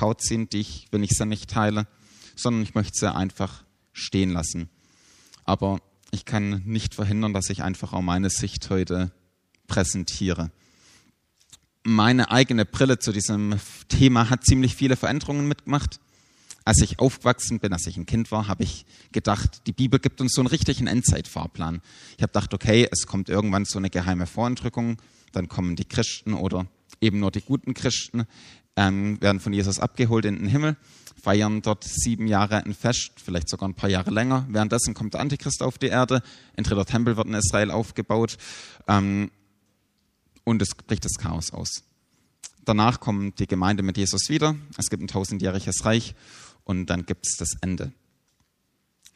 Haut ziehen, die ich, wenn ich sie nicht teile, sondern ich möchte sie einfach stehen lassen. Aber ich kann nicht verhindern, dass ich einfach auch meine Sicht heute präsentiere. Meine eigene Brille zu diesem Thema hat ziemlich viele Veränderungen mitgemacht. Als ich aufgewachsen bin, als ich ein Kind war, habe ich gedacht, die Bibel gibt uns so einen richtigen Endzeitfahrplan. Ich habe gedacht, okay, es kommt irgendwann so eine geheime Vorentrückung, dann kommen die Christen oder eben nur die guten Christen, ähm, werden von Jesus abgeholt in den Himmel, feiern dort sieben Jahre ein Fest, vielleicht sogar ein paar Jahre länger. Währenddessen kommt der Antichrist auf die Erde, ein dritter Tempel wird in Israel aufgebaut ähm, und es bricht das Chaos aus. Danach kommt die Gemeinde mit Jesus wieder, es gibt ein tausendjähriges Reich und dann gibt es das Ende.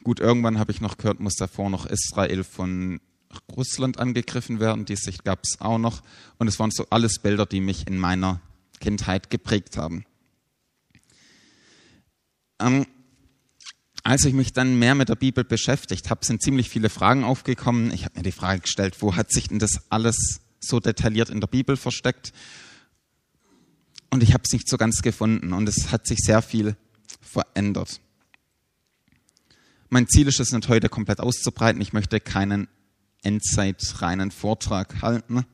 Gut, irgendwann habe ich noch gehört, muss davor noch Israel von Russland angegriffen werden. Die Sicht gab es auch noch. Und es waren so alles Bilder, die mich in meiner Kindheit geprägt haben. Ähm, als ich mich dann mehr mit der Bibel beschäftigt habe, sind ziemlich viele Fragen aufgekommen. Ich habe mir die Frage gestellt, wo hat sich denn das alles so detailliert in der Bibel versteckt? Und ich habe es nicht so ganz gefunden. Und es hat sich sehr viel verändert. Mein Ziel ist es nicht heute komplett auszubreiten. Ich möchte keinen Endzeitreinen Vortrag halten.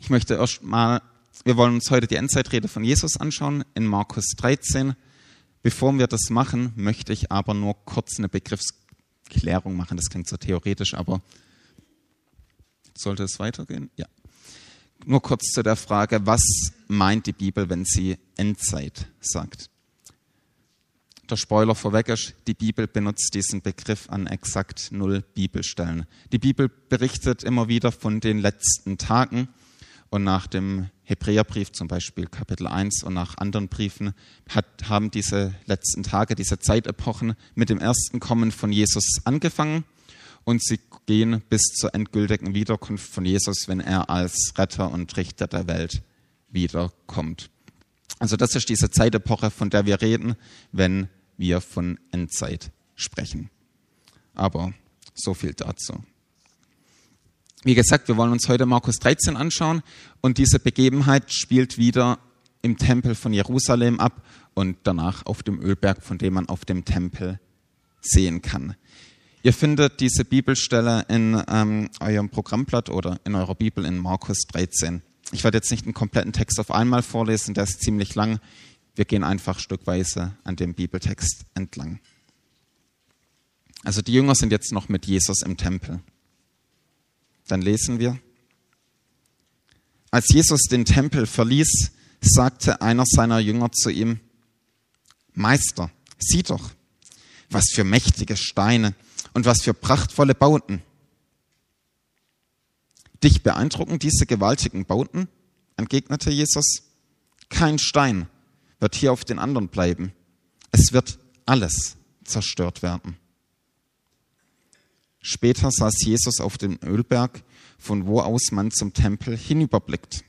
Ich möchte erst mal, wir wollen uns heute die Endzeitrede von Jesus anschauen in Markus 13. Bevor wir das machen, möchte ich aber nur kurz eine Begriffsklärung machen. Das klingt so theoretisch, aber sollte es weitergehen? Ja. Nur kurz zu der Frage, was meint die Bibel, wenn sie Endzeit sagt? der Spoiler vorweg ist, die Bibel benutzt diesen Begriff an exakt null Bibelstellen. Die Bibel berichtet immer wieder von den letzten Tagen und nach dem Hebräerbrief zum Beispiel Kapitel 1 und nach anderen Briefen hat, haben diese letzten Tage, diese Zeitepochen mit dem ersten Kommen von Jesus angefangen und sie gehen bis zur endgültigen Wiederkunft von Jesus, wenn er als Retter und Richter der Welt wiederkommt. Also das ist diese Zeitepoche, von der wir reden, wenn wir von Endzeit sprechen. Aber so viel dazu. Wie gesagt, wir wollen uns heute Markus 13 anschauen und diese Begebenheit spielt wieder im Tempel von Jerusalem ab und danach auf dem Ölberg, von dem man auf dem Tempel sehen kann. Ihr findet diese Bibelstelle in ähm, eurem Programmblatt oder in eurer Bibel in Markus 13. Ich werde jetzt nicht einen kompletten Text auf einmal vorlesen, der ist ziemlich lang. Wir gehen einfach stückweise an dem Bibeltext entlang. Also die Jünger sind jetzt noch mit Jesus im Tempel. Dann lesen wir. Als Jesus den Tempel verließ, sagte einer seiner Jünger zu ihm, Meister, sieh doch, was für mächtige Steine und was für prachtvolle Bauten. Dich beeindrucken diese gewaltigen Bauten? entgegnete Jesus. Kein Stein wird hier auf den anderen bleiben. Es wird alles zerstört werden. Später saß Jesus auf dem Ölberg, von wo aus man zum Tempel hinüberblickt.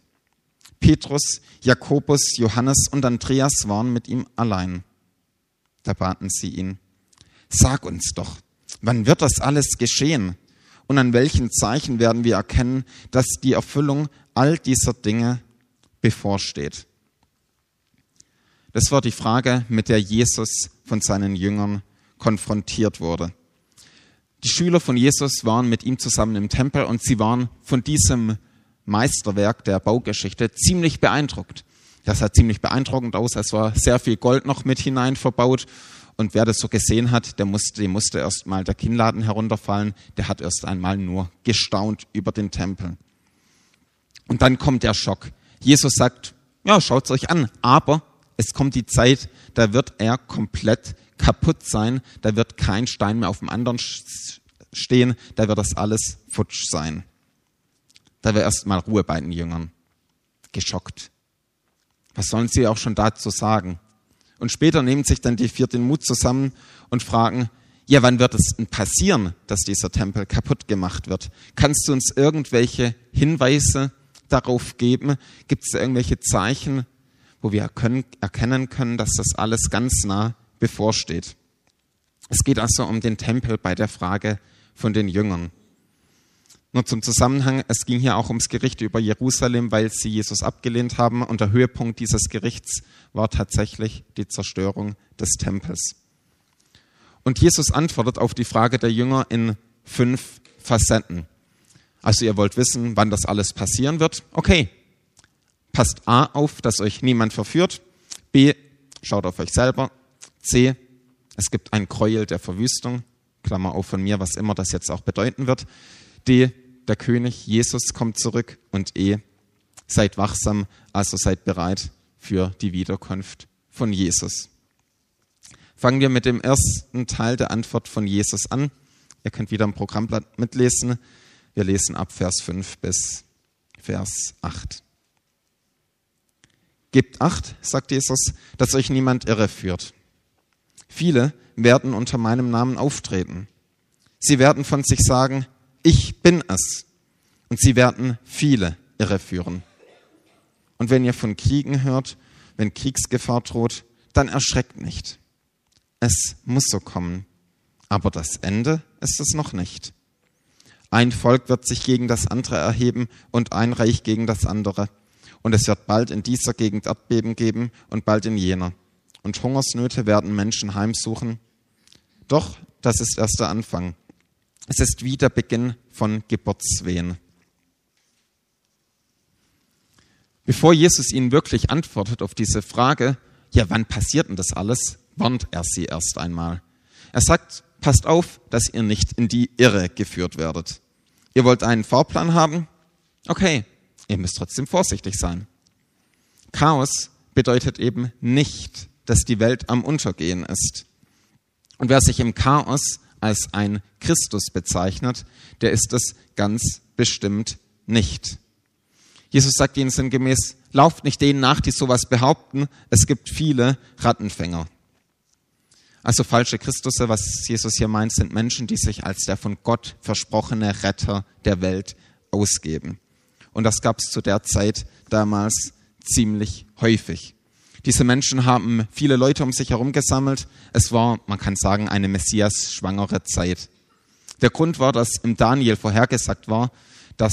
Petrus, Jakobus, Johannes und Andreas waren mit ihm allein. Da baten sie ihn, sag uns doch, wann wird das alles geschehen? Und an welchen Zeichen werden wir erkennen, dass die Erfüllung all dieser Dinge bevorsteht? Das war die Frage, mit der Jesus von seinen Jüngern konfrontiert wurde. Die Schüler von Jesus waren mit ihm zusammen im Tempel und sie waren von diesem Meisterwerk der Baugeschichte ziemlich beeindruckt. Das sah ziemlich beeindruckend aus. Es war sehr viel Gold noch mit hinein verbaut. Und wer das so gesehen hat, der musste, dem musste erst mal der Kinnladen herunterfallen. Der hat erst einmal nur gestaunt über den Tempel. Und dann kommt der Schock. Jesus sagt, ja, schaut's euch an, aber es kommt die Zeit, da wird er komplett kaputt sein, da wird kein Stein mehr auf dem anderen stehen, da wird das alles futsch sein. Da wäre erstmal Ruhe bei den Jüngern. Geschockt. Was sollen sie auch schon dazu sagen? Und später nehmen sich dann die vier den Mut zusammen und fragen, ja, wann wird es denn passieren, dass dieser Tempel kaputt gemacht wird? Kannst du uns irgendwelche Hinweise darauf geben? Gibt es irgendwelche Zeichen, wo wir erkennen können, dass das alles ganz nah bevorsteht. Es geht also um den Tempel bei der Frage von den Jüngern. Nur zum Zusammenhang, es ging hier auch ums Gericht über Jerusalem, weil sie Jesus abgelehnt haben und der Höhepunkt dieses Gerichts war tatsächlich die Zerstörung des Tempels. Und Jesus antwortet auf die Frage der Jünger in fünf Facetten. Also ihr wollt wissen, wann das alles passieren wird. Okay, passt A auf, dass euch niemand verführt. B, schaut auf euch selber. C, es gibt ein Gräuel der Verwüstung. Klammer auf von mir, was immer das jetzt auch bedeuten wird. D, der König Jesus kommt zurück. Und E, seid wachsam, also seid bereit für die Wiederkunft von Jesus. Fangen wir mit dem ersten Teil der Antwort von Jesus an. Ihr könnt wieder im Programmblatt mitlesen. Wir lesen ab Vers 5 bis Vers 8. Gebt acht, sagt Jesus, dass euch niemand irreführt. Viele werden unter meinem Namen auftreten. Sie werden von sich sagen, ich bin es. Und sie werden viele irreführen. Und wenn ihr von Kriegen hört, wenn Kriegsgefahr droht, dann erschreckt nicht. Es muss so kommen. Aber das Ende ist es noch nicht. Ein Volk wird sich gegen das andere erheben und ein Reich gegen das andere. Und es wird bald in dieser Gegend Erdbeben geben und bald in jener. Und Hungersnöte werden Menschen heimsuchen. Doch das ist erst der Anfang. Es ist wie der Beginn von Geburtswehen. Bevor Jesus ihnen wirklich antwortet auf diese Frage, ja, wann passiert denn das alles, warnt er sie erst einmal. Er sagt, passt auf, dass ihr nicht in die Irre geführt werdet. Ihr wollt einen Fahrplan haben? Okay, ihr müsst trotzdem vorsichtig sein. Chaos bedeutet eben nicht, dass die Welt am Untergehen ist. Und wer sich im Chaos als ein Christus bezeichnet, der ist es ganz bestimmt nicht. Jesus sagt ihnen sinngemäß, lauft nicht denen nach, die sowas behaupten, es gibt viele Rattenfänger. Also falsche Christusse, was Jesus hier meint, sind Menschen, die sich als der von Gott versprochene Retter der Welt ausgeben. Und das gab es zu der Zeit damals ziemlich häufig. Diese Menschen haben viele Leute um sich herum gesammelt. Es war, man kann sagen, eine Messias-schwangere Zeit. Der Grund war, dass im Daniel vorhergesagt war, dass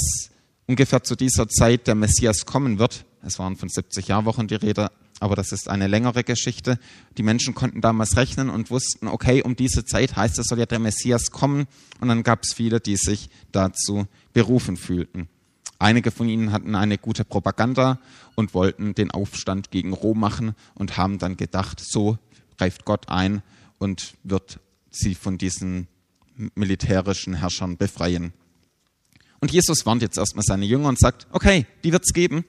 ungefähr zu dieser Zeit der Messias kommen wird. Es waren von 70 Jahrwochen die Rede, aber das ist eine längere Geschichte. Die Menschen konnten damals rechnen und wussten, okay, um diese Zeit heißt es, soll ja der Messias kommen. Und dann gab es viele, die sich dazu berufen fühlten. Einige von ihnen hatten eine gute Propaganda und wollten den Aufstand gegen Rom machen und haben dann gedacht, so greift Gott ein und wird sie von diesen militärischen Herrschern befreien. Und Jesus warnt jetzt erstmal seine Jünger und sagt, okay, die wird's geben,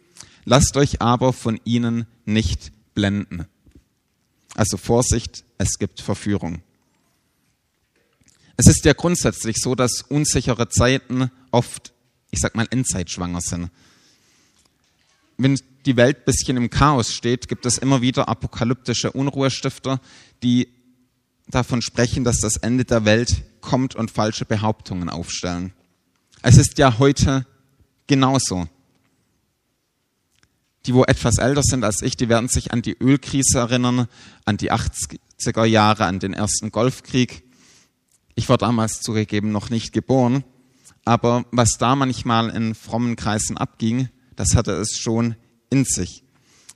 Lasst euch aber von ihnen nicht blenden. Also Vorsicht, es gibt Verführung. Es ist ja grundsätzlich so, dass unsichere Zeiten oft, ich sag mal, endzeitschwanger sind. Wenn die Welt bisschen im Chaos steht, gibt es immer wieder apokalyptische Unruhestifter, die davon sprechen, dass das Ende der Welt kommt und falsche Behauptungen aufstellen. Es ist ja heute genauso die wo etwas älter sind als ich, die werden sich an die Ölkrise erinnern, an die 80er Jahre, an den ersten Golfkrieg. Ich war damals zugegeben noch nicht geboren, aber was da manchmal in frommen Kreisen abging, das hatte es schon in sich.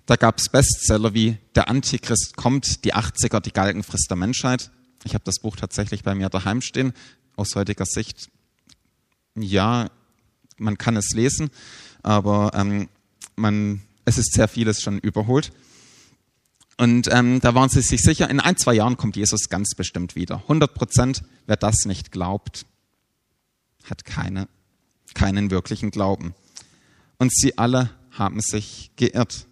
Da gab es Bestseller wie Der Antichrist kommt, die 80er, die Galgenfrist der Menschheit. Ich habe das Buch tatsächlich bei mir daheim stehen. Aus heutiger Sicht, ja, man kann es lesen, aber ähm, man es ist sehr vieles schon überholt. Und ähm, da waren sie sich sicher, in ein, zwei Jahren kommt Jesus ganz bestimmt wieder. 100 Prozent, wer das nicht glaubt, hat keine, keinen wirklichen Glauben. Und sie alle haben sich geirrt.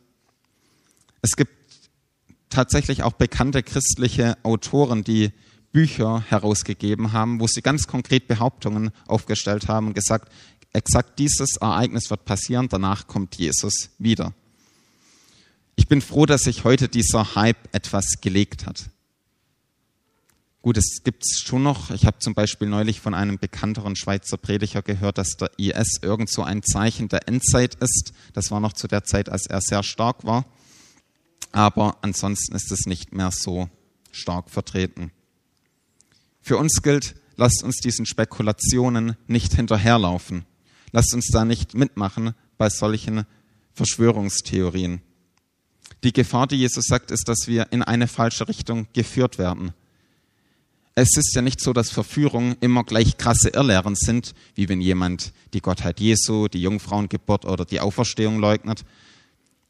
Es gibt tatsächlich auch bekannte christliche Autoren, die Bücher herausgegeben haben, wo sie ganz konkret Behauptungen aufgestellt haben und gesagt, exakt dieses Ereignis wird passieren, danach kommt Jesus wieder. Ich bin froh, dass sich heute dieser Hype etwas gelegt hat. Gut, es gibt es schon noch. Ich habe zum Beispiel neulich von einem bekannteren Schweizer Prediger gehört, dass der IS irgend so ein Zeichen der Endzeit ist. Das war noch zu der Zeit, als er sehr stark war. Aber ansonsten ist es nicht mehr so stark vertreten. Für uns gilt, lasst uns diesen Spekulationen nicht hinterherlaufen. Lasst uns da nicht mitmachen bei solchen Verschwörungstheorien. Die Gefahr, die Jesus sagt, ist, dass wir in eine falsche Richtung geführt werden. Es ist ja nicht so, dass Verführungen immer gleich krasse Irrlehren sind, wie wenn jemand die Gottheit Jesu, die Jungfrauengeburt oder die Auferstehung leugnet.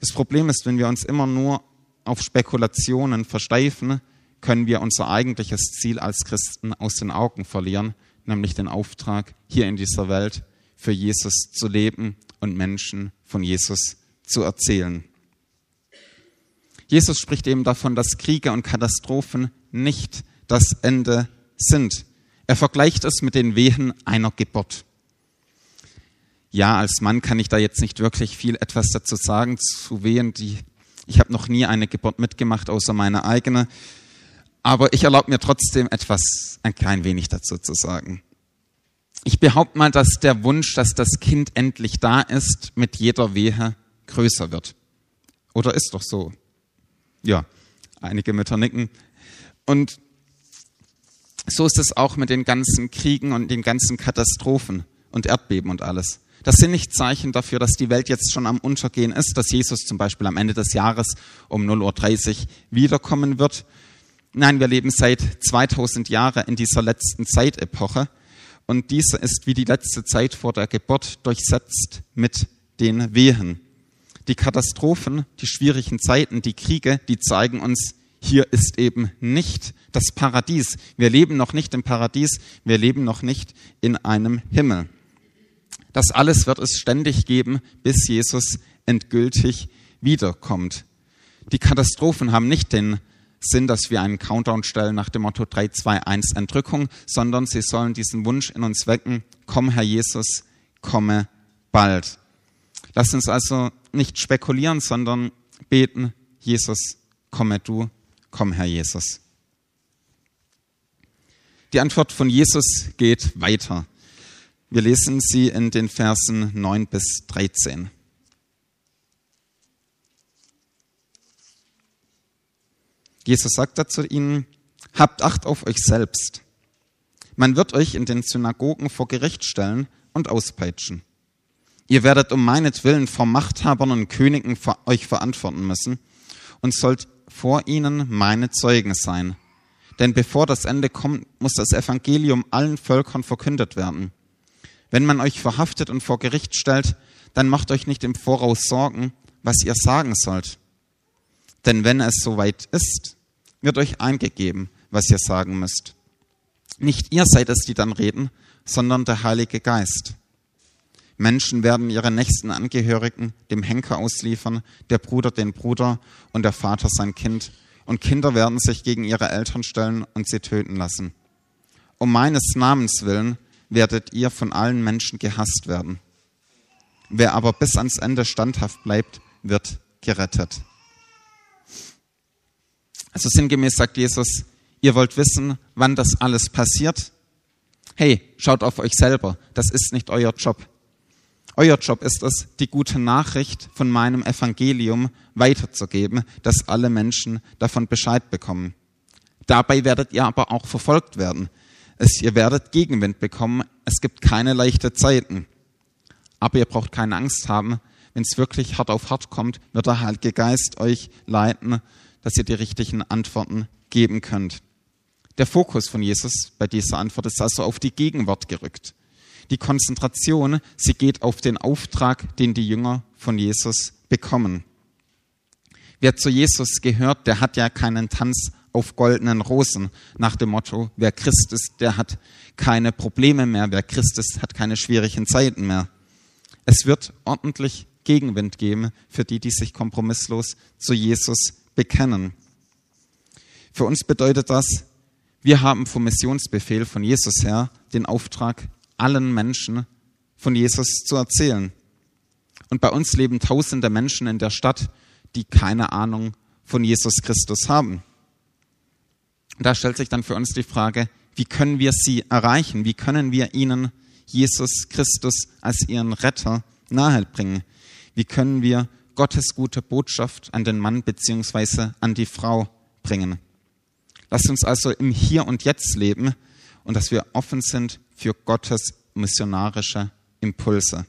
Das Problem ist, wenn wir uns immer nur auf Spekulationen versteifen, können wir unser eigentliches Ziel als Christen aus den Augen verlieren, nämlich den Auftrag, hier in dieser Welt für Jesus zu leben und Menschen von Jesus zu erzählen. Jesus spricht eben davon, dass Kriege und Katastrophen nicht das Ende sind. Er vergleicht es mit den Wehen einer Geburt. Ja, als Mann kann ich da jetzt nicht wirklich viel etwas dazu sagen zu Wehen, die ich habe noch nie eine Geburt mitgemacht, außer meine eigene. Aber ich erlaube mir trotzdem etwas, ein klein wenig dazu zu sagen. Ich behaupte mal, dass der Wunsch, dass das Kind endlich da ist, mit jeder Wehe größer wird. Oder ist doch so? Ja, einige Mütter nicken. Und so ist es auch mit den ganzen Kriegen und den ganzen Katastrophen und Erdbeben und alles. Das sind nicht Zeichen dafür, dass die Welt jetzt schon am Untergehen ist, dass Jesus zum Beispiel am Ende des Jahres um 0.30 Uhr wiederkommen wird. Nein, wir leben seit 2000 Jahren in dieser letzten Zeitepoche. Und diese ist wie die letzte Zeit vor der Geburt durchsetzt mit den Wehen. Die Katastrophen, die schwierigen Zeiten, die Kriege, die zeigen uns, hier ist eben nicht das Paradies. Wir leben noch nicht im Paradies, wir leben noch nicht in einem Himmel. Das alles wird es ständig geben, bis Jesus endgültig wiederkommt. Die Katastrophen haben nicht den Sinn, dass wir einen Countdown stellen nach dem Motto 3, 2, 1 Entrückung, sondern sie sollen diesen Wunsch in uns wecken, komm Herr Jesus, komme bald. Lass uns also nicht spekulieren, sondern beten, Jesus, komme du, komm Herr Jesus. Die Antwort von Jesus geht weiter. Wir lesen sie in den Versen 9 bis 13. Jesus sagt dazu ihnen, habt Acht auf euch selbst. Man wird euch in den Synagogen vor Gericht stellen und auspeitschen. Ihr werdet um meinetwillen vor Machthabern und Königen euch verantworten müssen und sollt vor ihnen meine Zeugen sein. Denn bevor das Ende kommt, muss das Evangelium allen Völkern verkündet werden. Wenn man euch verhaftet und vor Gericht stellt, dann macht euch nicht im Voraus Sorgen, was ihr sagen sollt. Denn wenn es soweit ist, wird euch eingegeben, was ihr sagen müsst. Nicht ihr seid es, die dann reden, sondern der Heilige Geist. Menschen werden ihre nächsten Angehörigen dem Henker ausliefern, der Bruder den Bruder und der Vater sein Kind, und Kinder werden sich gegen ihre Eltern stellen und sie töten lassen. Um meines Namens willen werdet ihr von allen Menschen gehasst werden. Wer aber bis ans Ende standhaft bleibt, wird gerettet. Also sinngemäß sagt Jesus, ihr wollt wissen, wann das alles passiert? Hey, schaut auf euch selber, das ist nicht euer Job. Euer Job ist es, die gute Nachricht von meinem Evangelium weiterzugeben, dass alle Menschen davon Bescheid bekommen. Dabei werdet ihr aber auch verfolgt werden. Es, ihr werdet Gegenwind bekommen. Es gibt keine leichten Zeiten. Aber ihr braucht keine Angst haben. Wenn es wirklich hart auf hart kommt, wird der Heilige Geist euch leiten, dass ihr die richtigen Antworten geben könnt. Der Fokus von Jesus bei dieser Antwort ist also auf die Gegenwart gerückt. Die Konzentration, sie geht auf den Auftrag, den die Jünger von Jesus bekommen. Wer zu Jesus gehört, der hat ja keinen Tanz auf goldenen Rosen nach dem Motto, wer Christ ist, der hat keine Probleme mehr, wer Christ ist, hat keine schwierigen Zeiten mehr. Es wird ordentlich Gegenwind geben für die, die sich kompromisslos zu Jesus bekennen. Für uns bedeutet das, wir haben vom Missionsbefehl von Jesus her den Auftrag, allen Menschen von Jesus zu erzählen. Und bei uns leben tausende Menschen in der Stadt, die keine Ahnung von Jesus Christus haben. Und da stellt sich dann für uns die Frage, wie können wir sie erreichen? Wie können wir ihnen Jesus Christus als ihren Retter nahebringen? Wie können wir Gottes gute Botschaft an den Mann beziehungsweise an die Frau bringen? Lasst uns also im Hier und Jetzt leben und dass wir offen sind für Gottes missionarische Impulse.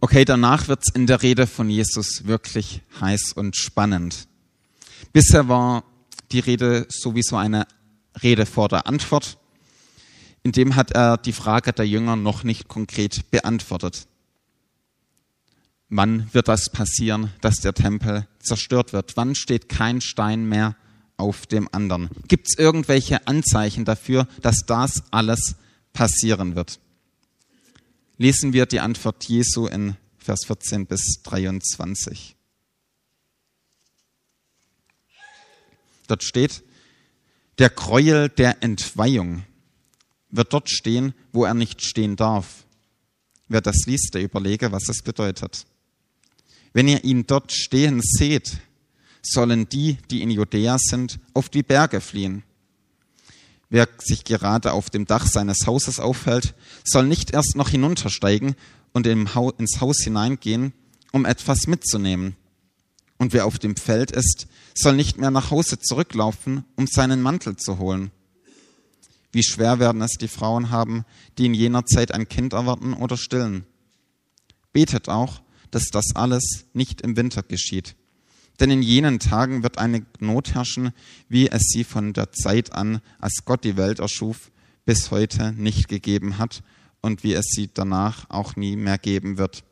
Okay, danach wird's in der Rede von Jesus wirklich heiß und spannend. Bisher war die Rede sowieso eine Rede vor der Antwort. In dem hat er die Frage der Jünger noch nicht konkret beantwortet. Wann wird das passieren, dass der Tempel zerstört wird? Wann steht kein Stein mehr auf dem anderen? Gibt es irgendwelche Anzeichen dafür, dass das alles passieren wird? lesen wir die Antwort Jesu in Vers 14 bis 23. Dort steht, der Gräuel der Entweihung wird dort stehen, wo er nicht stehen darf. Wer das liest, der überlege, was es bedeutet. Wenn ihr ihn dort stehen seht, sollen die, die in Judäa sind, auf die Berge fliehen. Wer sich gerade auf dem Dach seines Hauses aufhält, soll nicht erst noch hinuntersteigen und ins Haus hineingehen, um etwas mitzunehmen. Und wer auf dem Feld ist, soll nicht mehr nach Hause zurücklaufen, um seinen Mantel zu holen. Wie schwer werden es die Frauen haben, die in jener Zeit ein Kind erwarten oder stillen. Betet auch, dass das alles nicht im Winter geschieht. Denn in jenen Tagen wird eine Not herrschen, wie es sie von der Zeit an, als Gott die Welt erschuf, bis heute nicht gegeben hat und wie es sie danach auch nie mehr geben wird.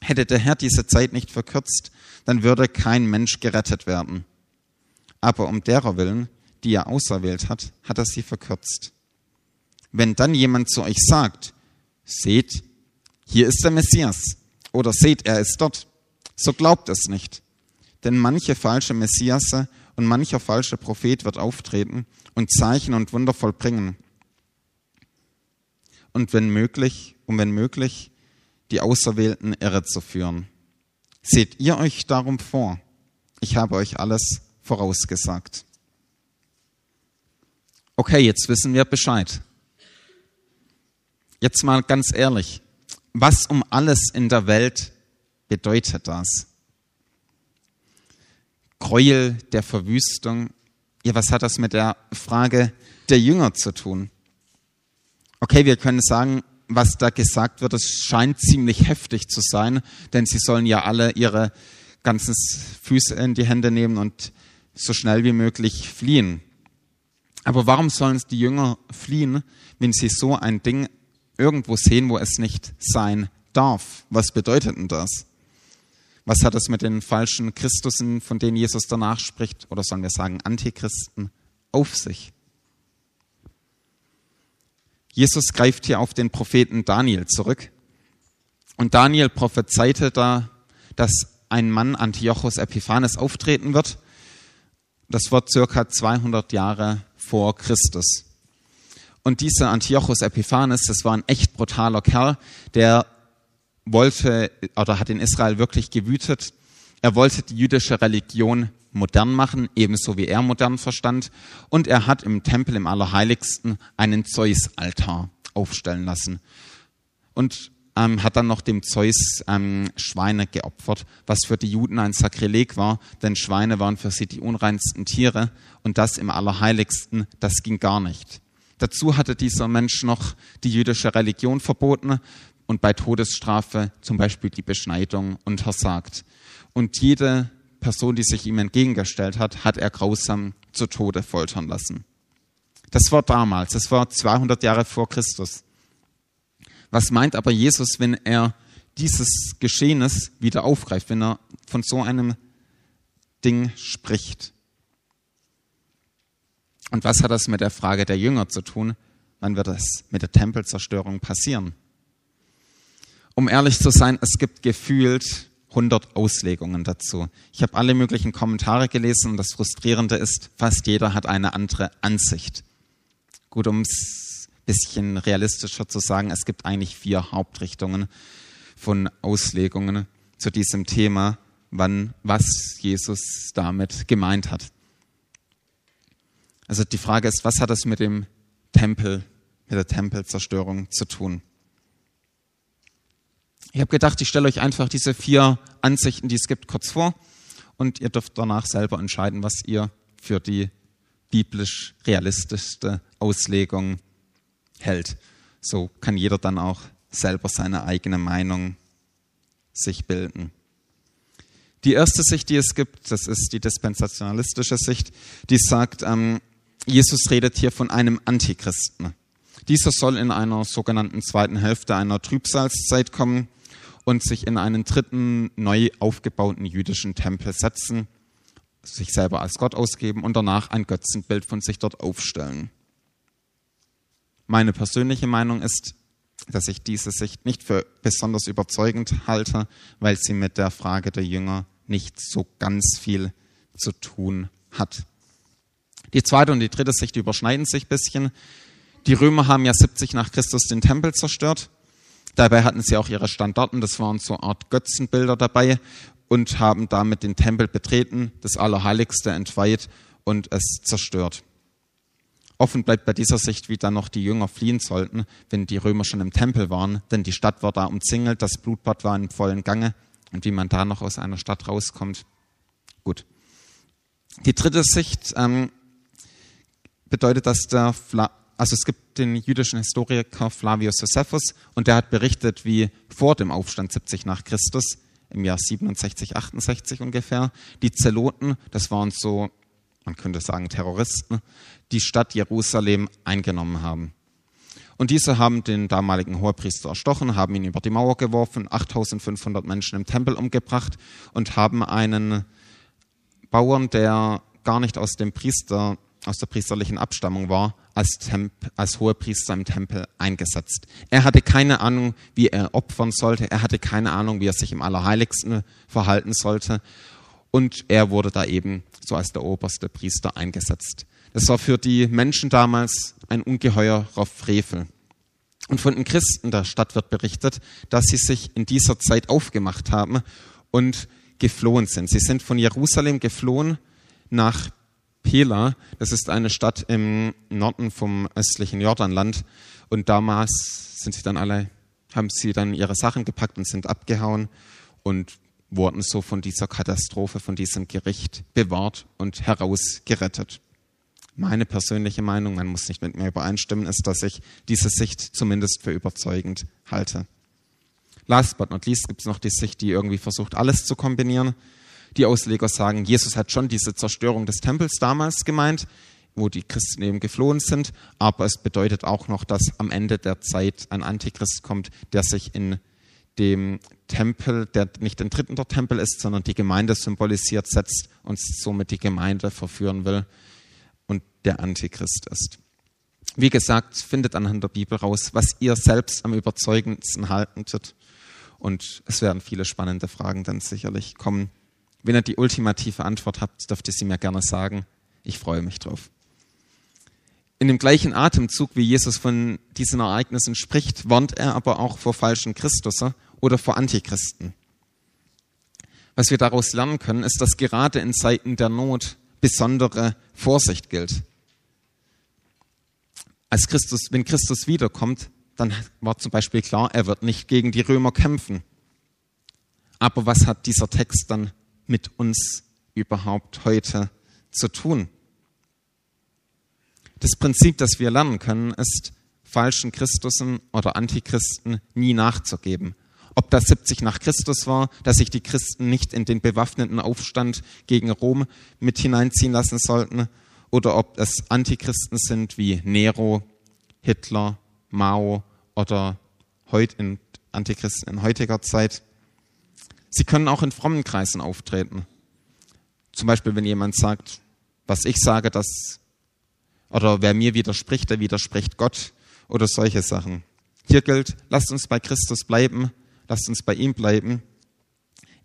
Hätte der Herr diese Zeit nicht verkürzt, dann würde kein Mensch gerettet werden. Aber um derer willen, die er auserwählt hat, hat er sie verkürzt. Wenn dann jemand zu euch sagt, seht, hier ist der Messias, oder seht, er ist dort, so glaubt es nicht denn manche falsche Messiasse und mancher falsche Prophet wird auftreten und Zeichen und Wunder vollbringen. Und wenn möglich, um wenn möglich, die Auserwählten irre zu führen. Seht ihr euch darum vor? Ich habe euch alles vorausgesagt. Okay, jetzt wissen wir Bescheid. Jetzt mal ganz ehrlich, was um alles in der Welt bedeutet das? Gräuel der Verwüstung. Ja, was hat das mit der Frage der Jünger zu tun? Okay, wir können sagen, was da gesagt wird, es scheint ziemlich heftig zu sein, denn sie sollen ja alle ihre ganzen Füße in die Hände nehmen und so schnell wie möglich fliehen. Aber warum sollen die Jünger fliehen, wenn sie so ein Ding irgendwo sehen, wo es nicht sein darf? Was bedeutet denn das? Was hat es mit den falschen Christusen, von denen Jesus danach spricht, oder sollen wir sagen Antichristen, auf sich? Jesus greift hier auf den Propheten Daniel zurück. Und Daniel prophezeite da, dass ein Mann Antiochus Epiphanes auftreten wird. Das wird circa 200 Jahre vor Christus. Und dieser Antiochus Epiphanes, das war ein echt brutaler Kerl, der wollte oder hat in Israel wirklich gewütet. Er wollte die jüdische Religion modern machen, ebenso wie er modern verstand. Und er hat im Tempel im Allerheiligsten einen Zeus-Altar aufstellen lassen. Und ähm, hat dann noch dem Zeus ähm, Schweine geopfert, was für die Juden ein Sakrileg war, denn Schweine waren für sie die unreinsten Tiere und das im Allerheiligsten, das ging gar nicht. Dazu hatte dieser Mensch noch die jüdische Religion verboten, und bei Todesstrafe zum Beispiel die Beschneidung untersagt. Und jede Person, die sich ihm entgegengestellt hat, hat er grausam zu Tode foltern lassen. Das war damals, das war 200 Jahre vor Christus. Was meint aber Jesus, wenn er dieses Geschehnis wieder aufgreift, wenn er von so einem Ding spricht? Und was hat das mit der Frage der Jünger zu tun? Wann wird das mit der Tempelzerstörung passieren? Um ehrlich zu sein, es gibt gefühlt 100 Auslegungen dazu. Ich habe alle möglichen Kommentare gelesen und das Frustrierende ist, fast jeder hat eine andere Ansicht. Gut, um es ein bisschen realistischer zu sagen, es gibt eigentlich vier Hauptrichtungen von Auslegungen zu diesem Thema, wann, was Jesus damit gemeint hat. Also die Frage ist, was hat es mit dem Tempel, mit der Tempelzerstörung zu tun? Ich habe gedacht, ich stelle euch einfach diese vier Ansichten, die es gibt, kurz vor und ihr dürft danach selber entscheiden, was ihr für die biblisch realistischste Auslegung hält. So kann jeder dann auch selber seine eigene Meinung sich bilden. Die erste Sicht, die es gibt, das ist die dispensationalistische Sicht, die sagt, ähm, Jesus redet hier von einem Antichristen. Dieser soll in einer sogenannten zweiten Hälfte einer Trübsalzeit kommen und sich in einen dritten neu aufgebauten jüdischen Tempel setzen, sich selber als Gott ausgeben und danach ein Götzenbild von sich dort aufstellen. Meine persönliche Meinung ist, dass ich diese Sicht nicht für besonders überzeugend halte, weil sie mit der Frage der Jünger nicht so ganz viel zu tun hat. Die zweite und die dritte Sicht überschneiden sich ein bisschen. Die Römer haben ja 70 nach Christus den Tempel zerstört. Dabei hatten sie auch ihre Standarten, das waren so eine Art Götzenbilder dabei und haben damit den Tempel betreten, das Allerheiligste entweiht und es zerstört. Offen bleibt bei dieser Sicht, wie dann noch die Jünger fliehen sollten, wenn die Römer schon im Tempel waren, denn die Stadt war da umzingelt, das Blutbad war im vollen Gange und wie man da noch aus einer Stadt rauskommt. Gut. Die dritte Sicht ähm, bedeutet, dass der, Fla also es gibt den jüdischen Historiker Flavius Josephus und der hat berichtet, wie vor dem Aufstand 70 nach Christus, im Jahr 67, 68 ungefähr, die Zeloten, das waren so, man könnte sagen Terroristen, die Stadt Jerusalem eingenommen haben. Und diese haben den damaligen Hohepriester erstochen, haben ihn über die Mauer geworfen, 8500 Menschen im Tempel umgebracht und haben einen Bauern, der gar nicht aus dem Priester aus der priesterlichen Abstammung war, als, Temp als Hohepriester im Tempel eingesetzt. Er hatte keine Ahnung, wie er opfern sollte. Er hatte keine Ahnung, wie er sich im Allerheiligsten verhalten sollte. Und er wurde da eben so als der oberste Priester eingesetzt. Das war für die Menschen damals ein ungeheurer Frevel. Und von den Christen der Stadt wird berichtet, dass sie sich in dieser Zeit aufgemacht haben und geflohen sind. Sie sind von Jerusalem geflohen nach Pela. Das ist eine Stadt im Norden vom östlichen Jordanland. Und damals sind sie dann alle, haben sie dann ihre Sachen gepackt und sind abgehauen und wurden so von dieser Katastrophe, von diesem Gericht bewahrt und herausgerettet. Meine persönliche Meinung, man muss nicht mit mir übereinstimmen, ist, dass ich diese Sicht zumindest für überzeugend halte. Last but not least gibt es noch die Sicht, die irgendwie versucht, alles zu kombinieren. Die Ausleger sagen, Jesus hat schon diese Zerstörung des Tempels damals gemeint, wo die Christen eben geflohen sind, aber es bedeutet auch noch, dass am Ende der Zeit ein Antichrist kommt, der sich in dem Tempel, der nicht ein dritter Tempel ist, sondern die Gemeinde symbolisiert, setzt und somit die Gemeinde verführen will und der Antichrist ist. Wie gesagt, findet anhand der Bibel raus, was ihr selbst am überzeugendsten haltet. Und es werden viele spannende Fragen dann sicherlich kommen. Wenn ihr die ultimative Antwort habt, dürft ihr sie mir gerne sagen. Ich freue mich drauf. In dem gleichen Atemzug, wie Jesus von diesen Ereignissen spricht, warnt er aber auch vor falschen Christussen oder vor Antichristen. Was wir daraus lernen können, ist, dass gerade in Zeiten der Not besondere Vorsicht gilt. Als Christus, wenn Christus wiederkommt, dann war zum Beispiel klar, er wird nicht gegen die Römer kämpfen. Aber was hat dieser Text dann mit uns überhaupt heute zu tun? Das Prinzip, das wir lernen können, ist, falschen Christusen oder Antichristen nie nachzugeben. Ob das 70 nach Christus war, dass sich die Christen nicht in den bewaffneten Aufstand gegen Rom mit hineinziehen lassen sollten, oder ob es Antichristen sind wie Nero, Hitler, Mao oder heute in Antichristen in heutiger Zeit. Sie können auch in frommen Kreisen auftreten. Zum Beispiel, wenn jemand sagt, was ich sage, das, oder wer mir widerspricht, der widerspricht Gott oder solche Sachen. Hier gilt, lasst uns bei Christus bleiben, lasst uns bei ihm bleiben.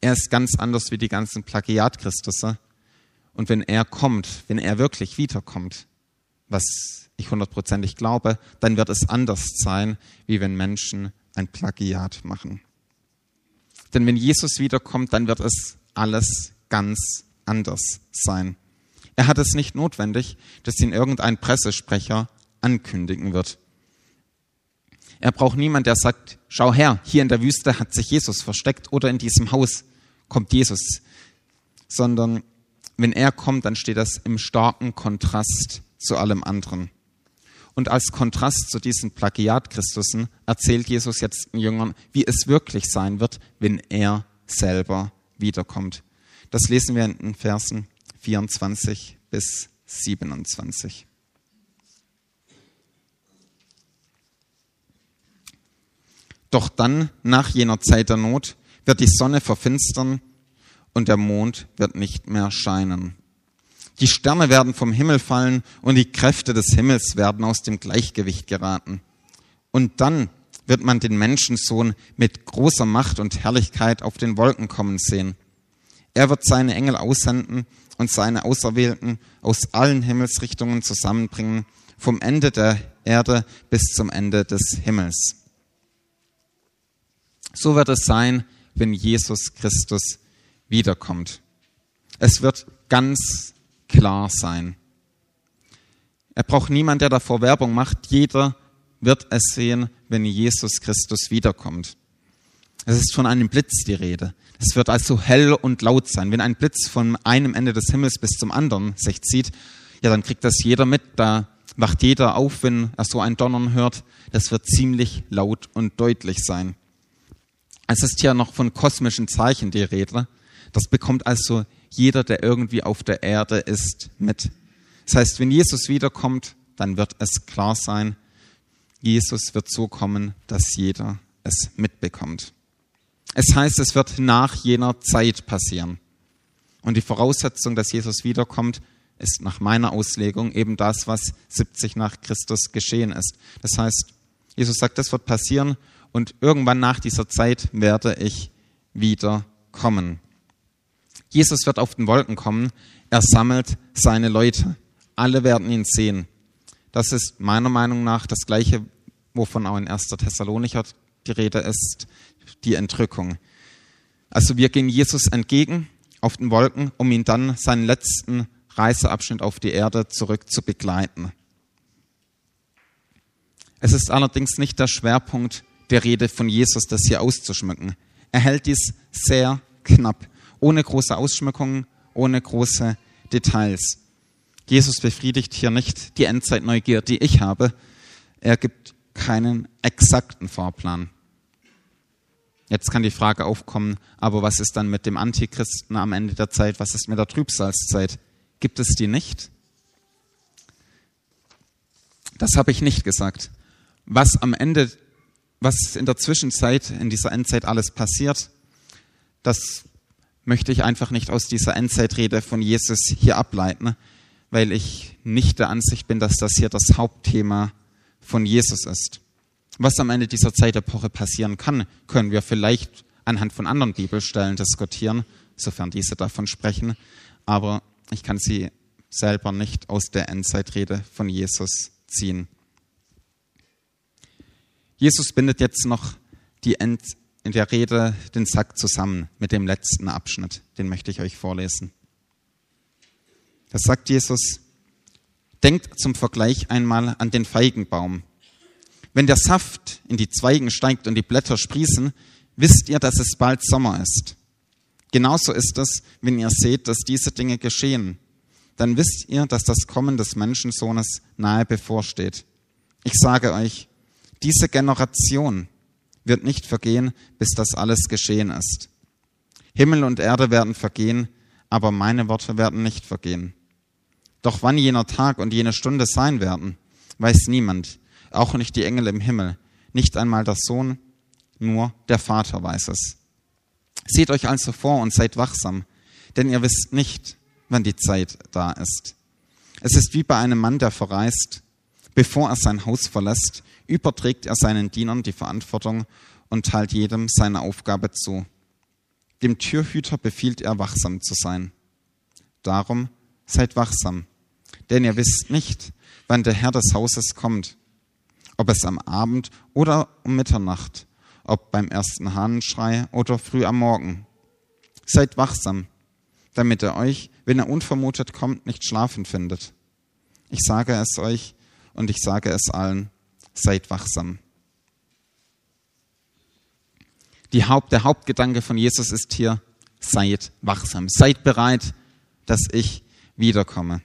Er ist ganz anders wie die ganzen Plagiat-Christusse. Und wenn er kommt, wenn er wirklich wiederkommt, was ich hundertprozentig glaube, dann wird es anders sein, wie wenn Menschen ein Plagiat machen. Denn wenn Jesus wiederkommt, dann wird es alles ganz anders sein. Er hat es nicht notwendig, dass ihn irgendein Pressesprecher ankündigen wird. Er braucht niemand, der sagt, schau her, hier in der Wüste hat sich Jesus versteckt oder in diesem Haus kommt Jesus. Sondern wenn er kommt, dann steht das im starken Kontrast zu allem anderen. Und als Kontrast zu diesen Plagiat-Christusen erzählt Jesus jetzt den Jüngern, wie es wirklich sein wird, wenn er selber wiederkommt. Das lesen wir in den Versen 24 bis 27. Doch dann, nach jener Zeit der Not, wird die Sonne verfinstern und der Mond wird nicht mehr scheinen. Die Sterne werden vom Himmel fallen und die Kräfte des Himmels werden aus dem Gleichgewicht geraten. Und dann wird man den Menschensohn mit großer Macht und Herrlichkeit auf den Wolken kommen sehen. Er wird seine Engel aussenden und seine Auserwählten aus allen Himmelsrichtungen zusammenbringen, vom Ende der Erde bis zum Ende des Himmels. So wird es sein, wenn Jesus Christus wiederkommt. Es wird ganz klar sein. Er braucht niemand, der davor Werbung macht. Jeder wird es sehen, wenn Jesus Christus wiederkommt. Es ist von einem Blitz die Rede. Es wird also hell und laut sein. Wenn ein Blitz von einem Ende des Himmels bis zum anderen sich zieht, ja, dann kriegt das jeder mit. Da wacht jeder auf, wenn er so ein Donnern hört. Das wird ziemlich laut und deutlich sein. Es ist hier noch von kosmischen Zeichen die Rede. Das bekommt also jeder, der irgendwie auf der Erde ist, mit. Das heißt, wenn Jesus wiederkommt, dann wird es klar sein, Jesus wird so kommen, dass jeder es mitbekommt. Es heißt, es wird nach jener Zeit passieren. Und die Voraussetzung, dass Jesus wiederkommt, ist nach meiner Auslegung eben das, was 70 nach Christus geschehen ist. Das heißt, Jesus sagt, das wird passieren und irgendwann nach dieser Zeit werde ich wiederkommen. Jesus wird auf den Wolken kommen, er sammelt seine Leute. Alle werden ihn sehen. Das ist meiner Meinung nach das Gleiche, wovon auch in 1. Thessalonicher die Rede ist, die Entrückung. Also wir gehen Jesus entgegen auf den Wolken, um ihn dann seinen letzten Reiseabschnitt auf die Erde zurück zu begleiten. Es ist allerdings nicht der Schwerpunkt der Rede von Jesus, das hier auszuschmücken. Er hält dies sehr knapp ohne große Ausschmückungen, ohne große Details. Jesus befriedigt hier nicht die Endzeitneugier, die ich habe. Er gibt keinen exakten Fahrplan. Jetzt kann die Frage aufkommen, aber was ist dann mit dem Antichristen am Ende der Zeit? Was ist mit der Trübsalzeit? Gibt es die nicht? Das habe ich nicht gesagt. Was am Ende, was in der Zwischenzeit, in dieser Endzeit alles passiert, das möchte ich einfach nicht aus dieser Endzeitrede von Jesus hier ableiten, weil ich nicht der Ansicht bin, dass das hier das Hauptthema von Jesus ist. Was am Ende dieser Zeitepoche passieren kann, können wir vielleicht anhand von anderen Bibelstellen diskutieren, sofern diese davon sprechen, aber ich kann sie selber nicht aus der Endzeitrede von Jesus ziehen. Jesus bindet jetzt noch die End in der Rede den Sack zusammen mit dem letzten Abschnitt. Den möchte ich euch vorlesen. Da sagt Jesus, denkt zum Vergleich einmal an den Feigenbaum. Wenn der Saft in die Zweigen steigt und die Blätter sprießen, wisst ihr, dass es bald Sommer ist. Genauso ist es, wenn ihr seht, dass diese Dinge geschehen. Dann wisst ihr, dass das Kommen des Menschensohnes nahe bevorsteht. Ich sage euch, diese Generation wird nicht vergehen, bis das alles geschehen ist. Himmel und Erde werden vergehen, aber meine Worte werden nicht vergehen. Doch wann jener Tag und jene Stunde sein werden, weiß niemand, auch nicht die Engel im Himmel, nicht einmal der Sohn, nur der Vater weiß es. Seht euch also vor und seid wachsam, denn ihr wisst nicht, wann die Zeit da ist. Es ist wie bei einem Mann, der verreist, bevor er sein Haus verlässt überträgt er seinen Dienern die Verantwortung und teilt jedem seine Aufgabe zu. Dem Türhüter befiehlt er, wachsam zu sein. Darum seid wachsam, denn ihr wisst nicht, wann der Herr des Hauses kommt, ob es am Abend oder um Mitternacht, ob beim ersten Hahnenschrei oder früh am Morgen. Seid wachsam, damit er euch, wenn er unvermutet kommt, nicht schlafen findet. Ich sage es euch und ich sage es allen, seid wachsam. Haupt, der Hauptgedanke von Jesus ist hier, seid wachsam, seid bereit, dass ich wiederkomme.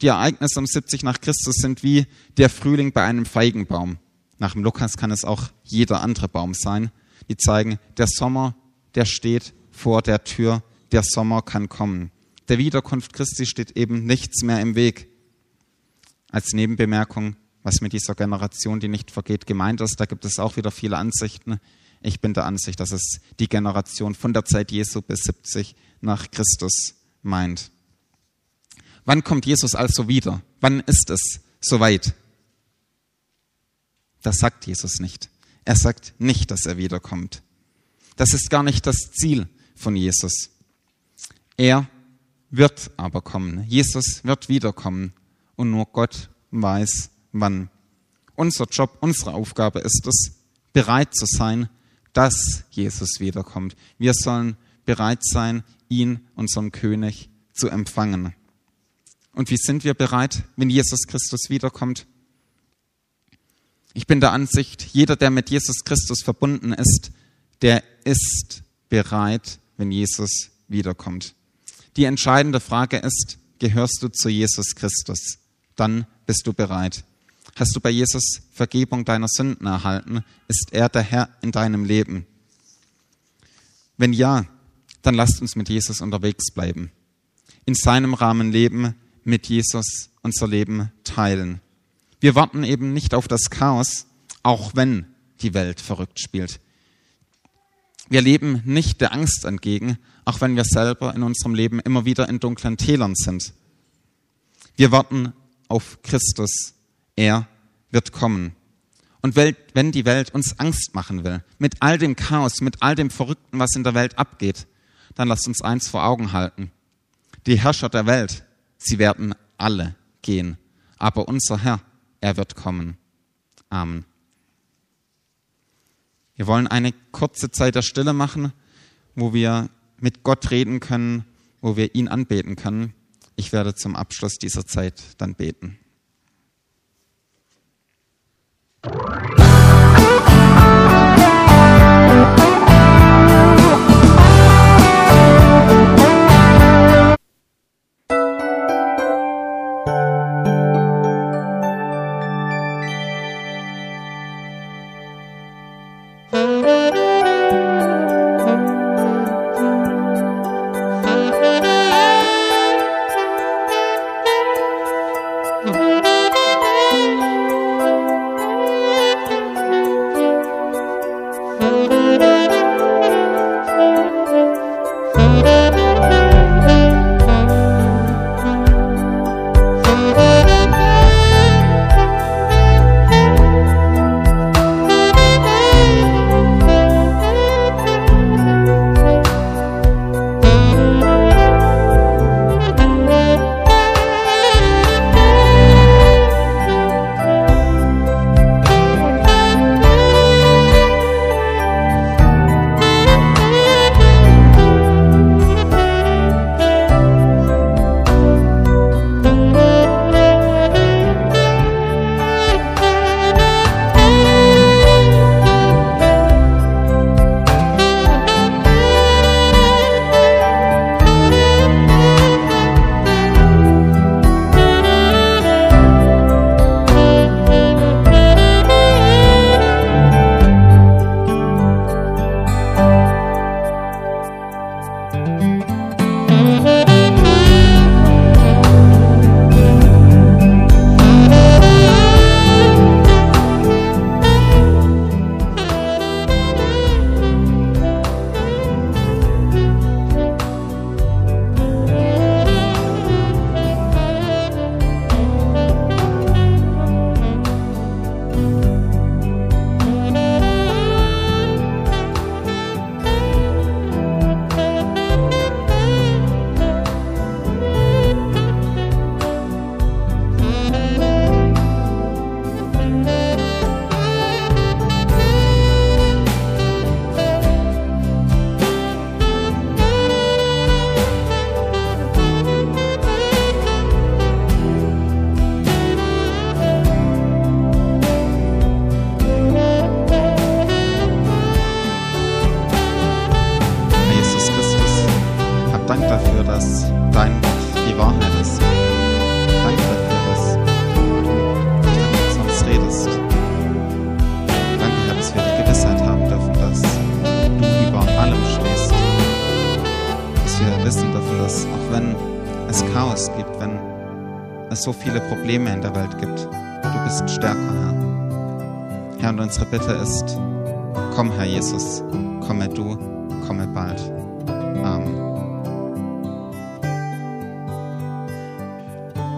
Die Ereignisse um 70 nach Christus sind wie der Frühling bei einem Feigenbaum. Nach dem Lukas kann es auch jeder andere Baum sein. Die zeigen, der Sommer, der steht vor der Tür, der Sommer kann kommen. Der Wiederkunft Christi steht eben nichts mehr im Weg. Als Nebenbemerkung, was mit dieser Generation, die nicht vergeht, gemeint ist, da gibt es auch wieder viele Ansichten. Ich bin der Ansicht, dass es die Generation von der Zeit Jesu bis 70 nach Christus meint. Wann kommt Jesus also wieder? Wann ist es soweit? Das sagt Jesus nicht. Er sagt nicht, dass er wiederkommt. Das ist gar nicht das Ziel von Jesus. Er wird aber kommen. Jesus wird wiederkommen. Und nur Gott weiß, wann. Unser Job, unsere Aufgabe ist es, bereit zu sein, dass Jesus wiederkommt. Wir sollen bereit sein, ihn, unseren König, zu empfangen. Und wie sind wir bereit, wenn Jesus Christus wiederkommt? Ich bin der Ansicht, jeder, der mit Jesus Christus verbunden ist, der ist bereit, wenn Jesus wiederkommt. Die entscheidende Frage ist, gehörst du zu Jesus Christus? Dann bist du bereit. Hast du bei Jesus Vergebung deiner Sünden erhalten? Ist er der Herr in deinem Leben? Wenn ja, dann lasst uns mit Jesus unterwegs bleiben. In seinem Rahmen leben, mit Jesus unser Leben teilen. Wir warten eben nicht auf das Chaos, auch wenn die Welt verrückt spielt. Wir leben nicht der Angst entgegen, auch wenn wir selber in unserem Leben immer wieder in dunklen Tälern sind. Wir warten auf Christus. Er wird kommen. Und wenn die Welt uns Angst machen will, mit all dem Chaos, mit all dem Verrückten, was in der Welt abgeht, dann lasst uns eins vor Augen halten. Die Herrscher der Welt, sie werden alle gehen. Aber unser Herr, er wird kommen. Amen. Wir wollen eine kurze Zeit der Stille machen, wo wir mit Gott reden können, wo wir ihn anbeten können. Ich werde zum Abschluss dieser Zeit dann beten. Bitte ist,